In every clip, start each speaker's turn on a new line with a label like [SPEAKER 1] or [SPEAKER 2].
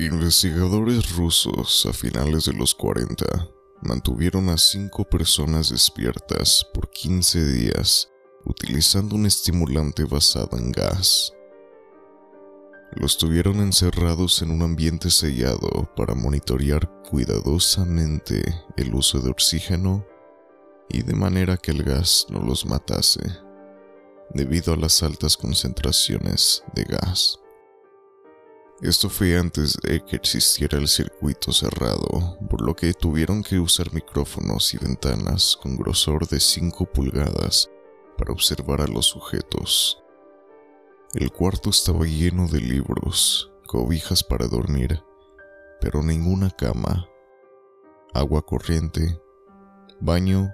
[SPEAKER 1] Investigadores rusos a finales de los 40 mantuvieron a cinco personas despiertas por 15 días utilizando un estimulante basado en gas. Los tuvieron encerrados en un ambiente sellado para monitorear cuidadosamente el uso de oxígeno y de manera que el gas no los matase, debido a las altas concentraciones de gas. Esto fue antes de que existiera el circuito cerrado, por lo que tuvieron que usar micrófonos y ventanas con grosor de 5 pulgadas para observar a los sujetos. El cuarto estaba lleno de libros, cobijas para dormir, pero ninguna cama, agua corriente, baño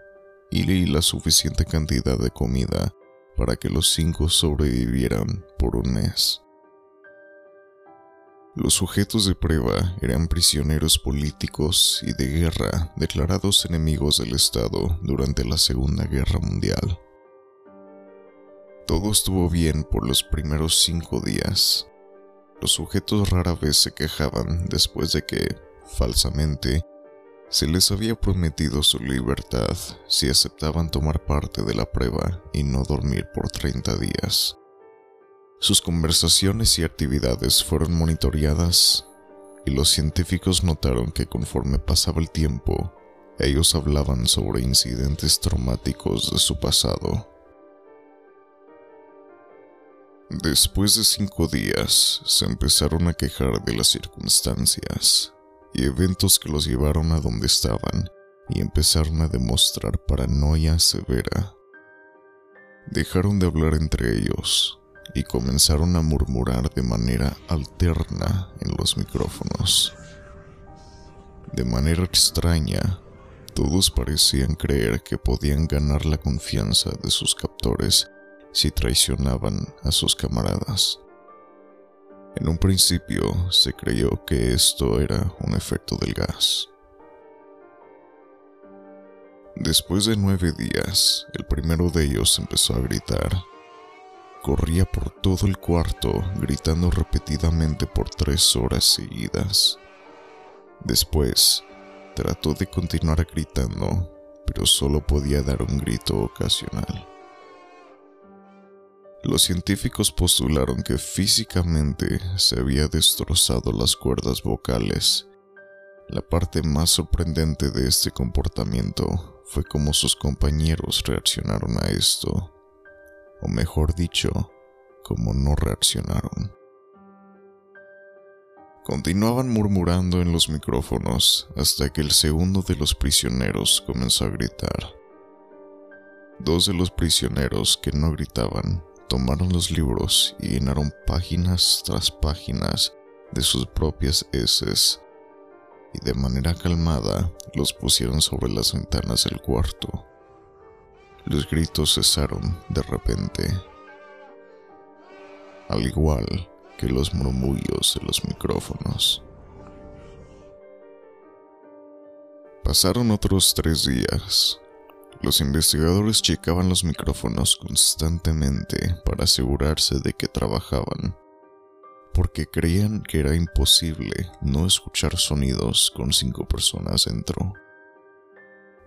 [SPEAKER 1] y la suficiente cantidad de comida para que los cinco sobrevivieran por un mes. Los sujetos de prueba eran prisioneros políticos y de guerra declarados enemigos del Estado durante la Segunda Guerra Mundial. Todo estuvo bien por los primeros cinco días. Los sujetos rara vez se quejaban después de que, falsamente, se les había prometido su libertad si aceptaban tomar parte de la prueba y no dormir por 30 días. Sus conversaciones y actividades fueron monitoreadas y los científicos notaron que conforme pasaba el tiempo, ellos hablaban sobre incidentes traumáticos de su pasado. Después de cinco días, se empezaron a quejar de las circunstancias y eventos que los llevaron a donde estaban y empezaron a demostrar paranoia severa. Dejaron de hablar entre ellos y comenzaron a murmurar de manera alterna en los micrófonos. De manera extraña, todos parecían creer que podían ganar la confianza de sus captores si traicionaban a sus camaradas. En un principio se creyó que esto era un efecto del gas. Después de nueve días, el primero de ellos empezó a gritar corría por todo el cuarto gritando repetidamente por tres horas seguidas. Después, trató de continuar gritando, pero solo podía dar un grito ocasional. Los científicos postularon que físicamente se había destrozado las cuerdas vocales. La parte más sorprendente de este comportamiento fue cómo sus compañeros reaccionaron a esto o mejor dicho, como no reaccionaron. Continuaban murmurando en los micrófonos hasta que el segundo de los prisioneros comenzó a gritar. Dos de los prisioneros que no gritaban tomaron los libros y llenaron páginas tras páginas de sus propias heces y de manera calmada los pusieron sobre las ventanas del cuarto. Los gritos cesaron de repente, al igual que los murmullos de los micrófonos. Pasaron otros tres días. Los investigadores checaban los micrófonos constantemente para asegurarse de que trabajaban, porque creían que era imposible no escuchar sonidos con cinco personas dentro.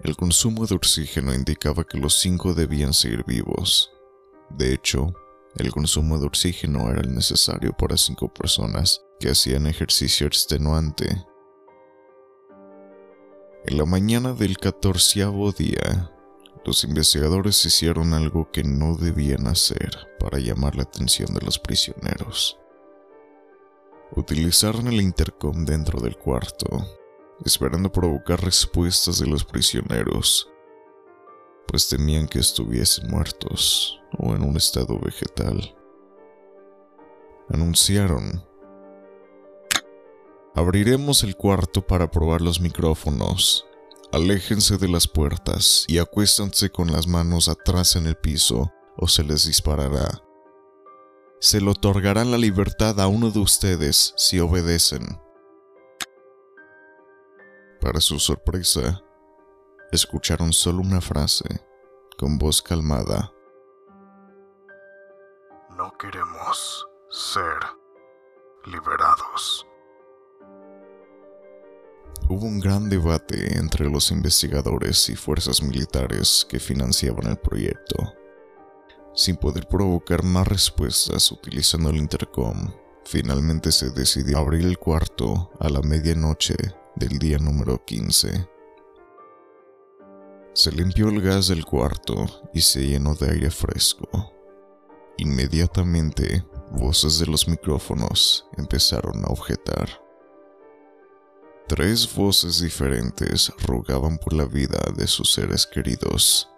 [SPEAKER 1] El consumo de oxígeno indicaba que los cinco debían seguir vivos. De hecho, el consumo de oxígeno era el necesario para cinco personas que hacían ejercicio extenuante. En la mañana del catorceavo día, los investigadores hicieron algo que no debían hacer para llamar la atención de los prisioneros. Utilizaron el intercom dentro del cuarto esperando provocar respuestas de los prisioneros, pues temían que estuviesen muertos o en un estado vegetal. Anunciaron, abriremos el cuarto para probar los micrófonos. Aléjense de las puertas y acuéstanse con las manos atrás en el piso o se les disparará. Se le otorgarán la libertad a uno de ustedes si obedecen. Para su sorpresa, escucharon solo una frase, con voz calmada.
[SPEAKER 2] No queremos ser liberados.
[SPEAKER 1] hubo un gran debate entre los investigadores y fuerzas militares que financiaban el proyecto. Sin poder provocar más respuestas utilizando el intercom, finalmente se decidió abrir el cuarto a la medianoche del día número 15. Se limpió el gas del cuarto y se llenó de aire fresco. Inmediatamente, voces de los micrófonos empezaron a objetar. Tres voces diferentes rogaban por la vida de sus seres queridos.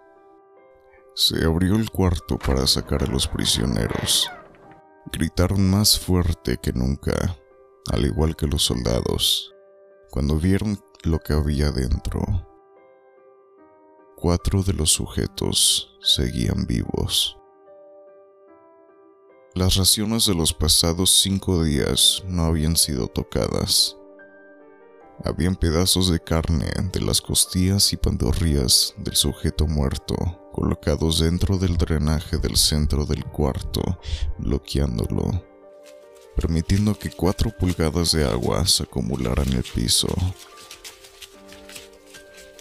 [SPEAKER 1] Se abrió el cuarto para sacar a los prisioneros. Gritaron más fuerte que nunca, al igual que los soldados, cuando vieron lo que había dentro. Cuatro de los sujetos seguían vivos. Las raciones de los pasados cinco días no habían sido tocadas habían pedazos de carne de las costillas y pantorrillas del sujeto muerto colocados dentro del drenaje del centro del cuarto, bloqueándolo, permitiendo que cuatro pulgadas de agua se acumularan en el piso.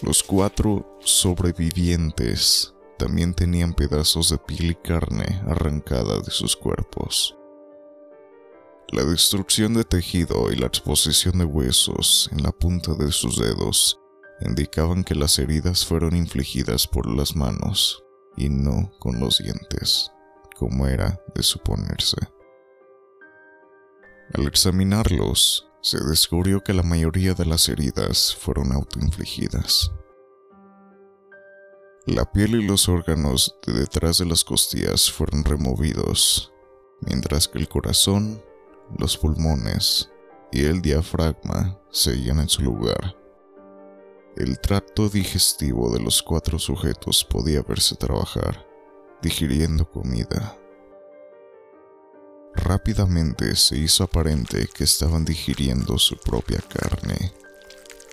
[SPEAKER 1] Los cuatro sobrevivientes también tenían pedazos de piel y carne arrancada de sus cuerpos. La destrucción de tejido y la exposición de huesos en la punta de sus dedos indicaban que las heridas fueron infligidas por las manos y no con los dientes, como era de suponerse. Al examinarlos, se descubrió que la mayoría de las heridas fueron autoinfligidas. La piel y los órganos de detrás de las costillas fueron removidos, mientras que el corazón los pulmones y el diafragma seguían en su lugar. El tracto digestivo de los cuatro sujetos podía verse trabajar, digiriendo comida. Rápidamente se hizo aparente que estaban digiriendo su propia carne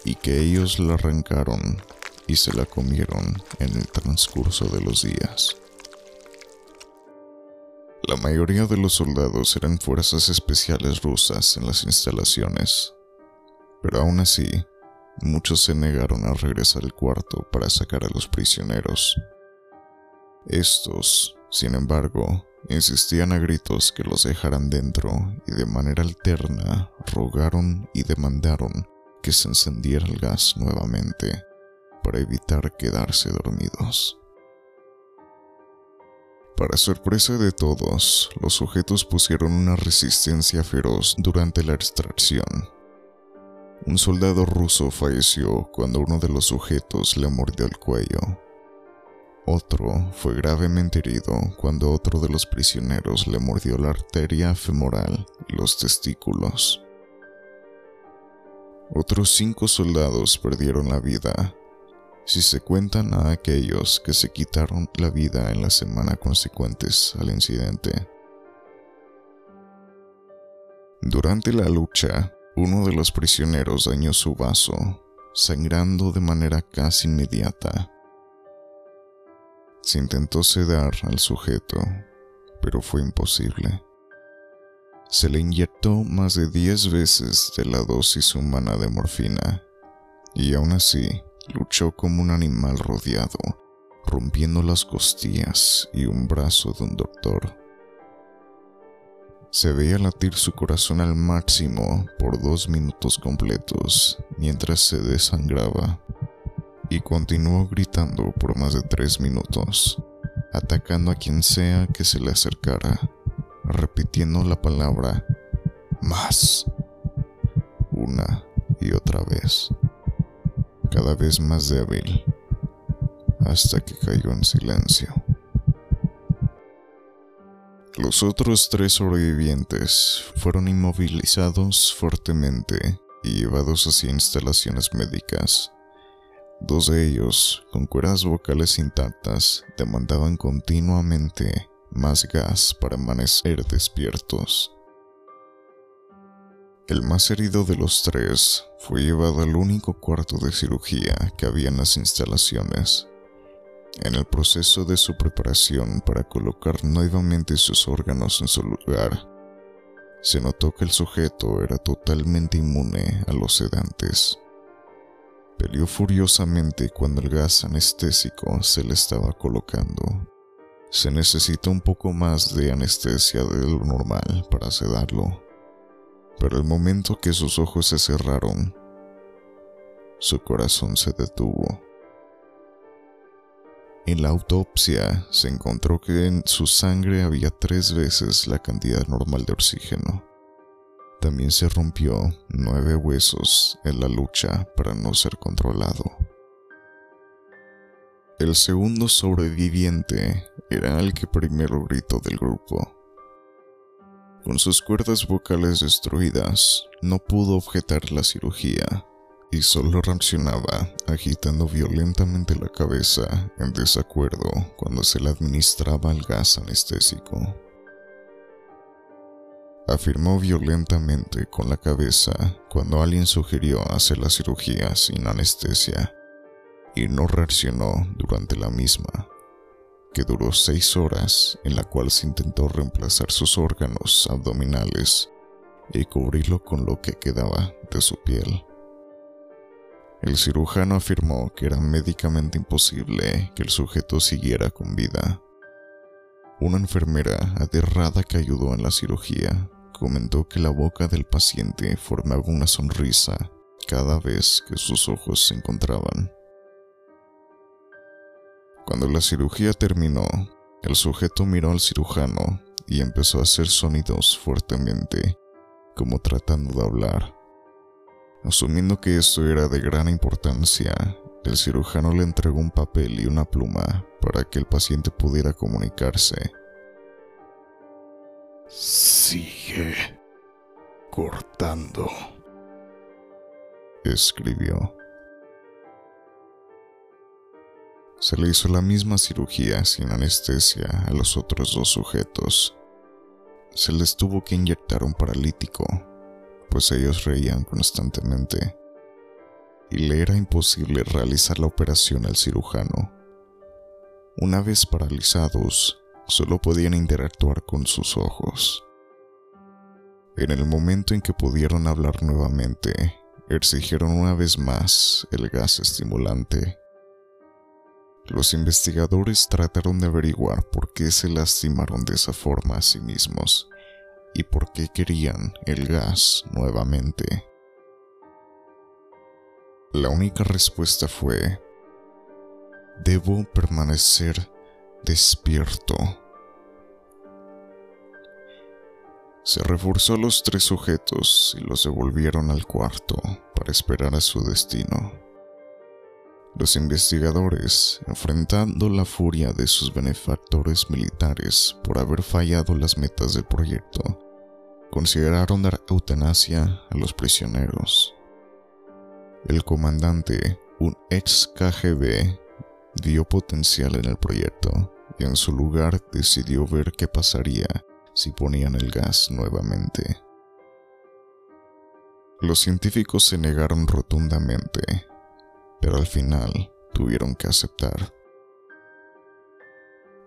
[SPEAKER 1] y que ellos la arrancaron y se la comieron en el transcurso de los días. La mayoría de los soldados eran fuerzas especiales rusas en las instalaciones, pero aún así, muchos se negaron a regresar al cuarto para sacar a los prisioneros. Estos, sin embargo, insistían a gritos que los dejaran dentro y de manera alterna rogaron y demandaron que se encendiera el gas nuevamente para evitar quedarse dormidos. Para sorpresa de todos, los sujetos pusieron una resistencia feroz durante la extracción. Un soldado ruso falleció cuando uno de los sujetos le mordió el cuello. Otro fue gravemente herido cuando otro de los prisioneros le mordió la arteria femoral y los testículos. Otros cinco soldados perdieron la vida si se cuentan a aquellos que se quitaron la vida en la semana consecuentes al incidente. Durante la lucha, uno de los prisioneros dañó su vaso, sangrando de manera casi inmediata. Se intentó sedar al sujeto, pero fue imposible. Se le inyectó más de 10 veces de la dosis humana de morfina, y aún así luchó como un animal rodeado, rompiendo las costillas y un brazo de un doctor. Se veía latir su corazón al máximo por dos minutos completos mientras se desangraba y continuó gritando por más de tres minutos, atacando a quien sea que se le acercara, repitiendo la palabra más una y otra vez cada vez más débil, hasta que cayó en silencio. Los otros tres sobrevivientes fueron inmovilizados fuertemente y llevados hacia instalaciones médicas. Dos de ellos, con cuerdas vocales intactas, demandaban continuamente más gas para amanecer despiertos. El más herido de los tres fue llevado al único cuarto de cirugía que había en las instalaciones. En el proceso de su preparación para colocar nuevamente sus órganos en su lugar, se notó que el sujeto era totalmente inmune a los sedantes, Peleó furiosamente cuando el gas anestésico se le estaba colocando. Se necesita un poco más de anestesia de lo normal para sedarlo, pero el momento que sus ojos se cerraron, su corazón se detuvo. En la autopsia se encontró que en su sangre había tres veces la cantidad normal de oxígeno. También se rompió nueve huesos en la lucha para no ser controlado. El segundo sobreviviente era el que primero gritó del grupo. Con sus cuerdas vocales destruidas, no pudo objetar la cirugía y solo reaccionaba agitando violentamente la cabeza en desacuerdo cuando se le administraba el gas anestésico. Afirmó violentamente con la cabeza cuando alguien sugirió hacer la cirugía sin anestesia y no reaccionó durante la misma, que duró seis horas en la cual se intentó reemplazar sus órganos abdominales y cubrirlo con lo que quedaba de su piel. El cirujano afirmó que era médicamente imposible que el sujeto siguiera con vida. Una enfermera aterrada que ayudó en la cirugía comentó que la boca del paciente formaba una sonrisa cada vez que sus ojos se encontraban. Cuando la cirugía terminó, el sujeto miró al cirujano y empezó a hacer sonidos fuertemente, como tratando de hablar. Asumiendo que esto era de gran importancia, el cirujano le entregó un papel y una pluma para que el paciente pudiera comunicarse.
[SPEAKER 2] Sigue cortando,
[SPEAKER 1] escribió. Se le hizo la misma cirugía sin anestesia a los otros dos sujetos. Se les tuvo que inyectar un paralítico pues ellos reían constantemente y le era imposible realizar la operación al cirujano. Una vez paralizados, solo podían interactuar con sus ojos. En el momento en que pudieron hablar nuevamente, exigieron una vez más el gas estimulante. Los investigadores trataron de averiguar por qué se lastimaron de esa forma a sí mismos y por qué querían el gas nuevamente. La única respuesta fue, debo permanecer despierto. Se reforzó los tres sujetos y los devolvieron al cuarto para esperar a su destino. Los investigadores, enfrentando la furia de sus benefactores militares por haber fallado las metas del proyecto, consideraron dar eutanasia a los prisioneros. El comandante, un ex KGB, vio potencial en el proyecto y en su lugar decidió ver qué pasaría si ponían el gas nuevamente. Los científicos se negaron rotundamente, pero al final tuvieron que aceptar.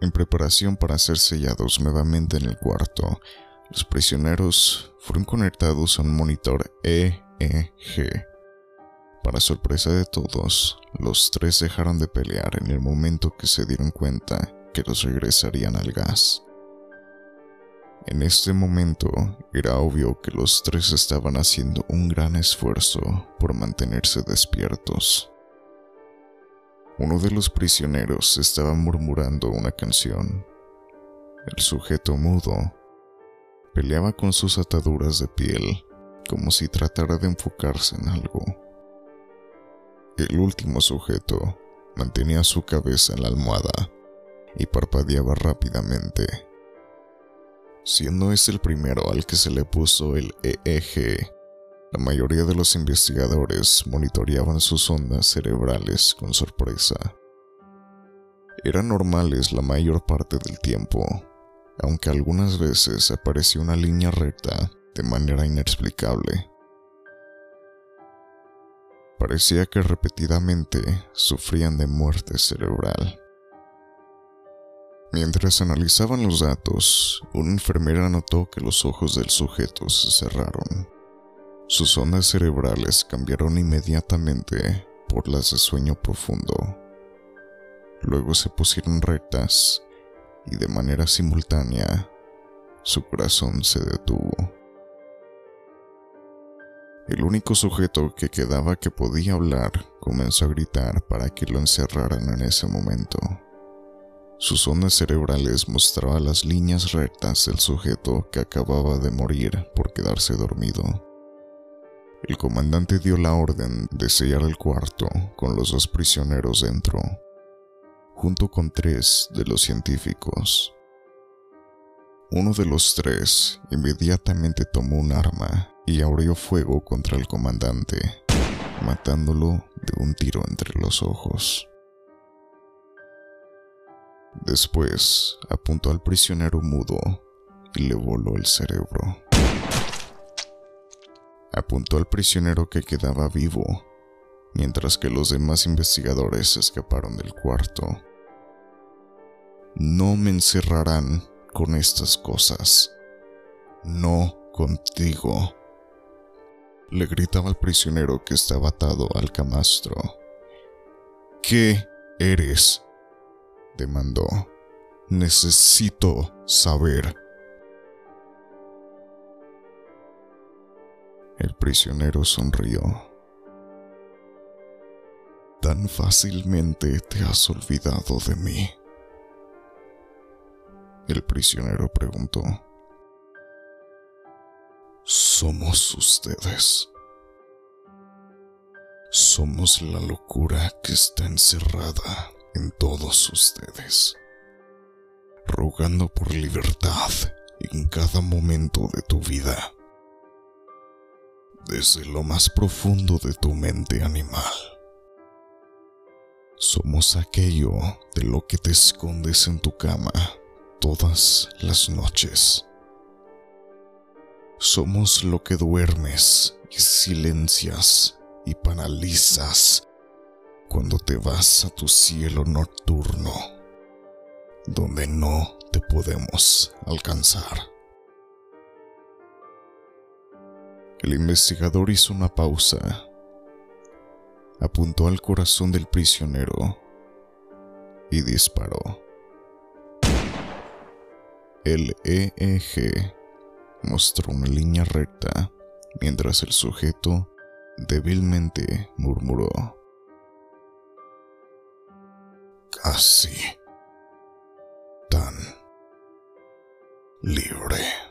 [SPEAKER 1] En preparación para ser sellados nuevamente en el cuarto, los prisioneros fueron conectados a un monitor EEG. Para sorpresa de todos, los tres dejaron de pelear en el momento que se dieron cuenta que los regresarían al gas. En este momento era obvio que los tres estaban haciendo un gran esfuerzo por mantenerse despiertos. Uno de los prisioneros estaba murmurando una canción. El sujeto mudo Peleaba con sus ataduras de piel, como si tratara de enfocarse en algo. El último sujeto mantenía su cabeza en la almohada y parpadeaba rápidamente. Siendo este el primero al que se le puso el EEG, la mayoría de los investigadores monitoreaban sus ondas cerebrales con sorpresa. Eran normales la mayor parte del tiempo, aunque algunas veces apareció una línea recta de manera inexplicable. Parecía que repetidamente sufrían de muerte cerebral. Mientras analizaban los datos, una enfermera notó que los ojos del sujeto se cerraron. Sus ondas cerebrales cambiaron inmediatamente por las de sueño profundo. Luego se pusieron rectas y de manera simultánea su corazón se detuvo. El único sujeto que quedaba que podía hablar comenzó a gritar para que lo encerraran en ese momento. Sus ondas cerebrales mostraban las líneas rectas del sujeto que acababa de morir por quedarse dormido. El comandante dio la orden de sellar el cuarto con los dos prisioneros dentro, junto con tres de los científicos. Uno de los tres inmediatamente tomó un arma y abrió fuego contra el comandante, matándolo de un tiro entre los ojos. Después apuntó al prisionero mudo y le voló el cerebro. Apuntó al prisionero que quedaba vivo, mientras que los demás investigadores escaparon del cuarto. No me encerrarán con estas cosas. No contigo. Le gritaba al prisionero que estaba atado al camastro. ¿Qué eres? demandó. Necesito saber. El prisionero sonrió. Tan fácilmente te has olvidado de mí. El prisionero preguntó. Somos ustedes. Somos la locura que está encerrada en todos ustedes, rogando por libertad en cada momento de tu vida, desde lo más profundo de tu mente animal. Somos aquello de lo que te escondes en tu cama todas las noches. Somos lo que duermes y silencias y paralizas cuando te vas a tu cielo nocturno, donde no te podemos alcanzar. El investigador hizo una pausa, apuntó al corazón del prisionero y disparó. El EEG mostró una línea recta mientras el sujeto débilmente murmuró. Casi tan libre.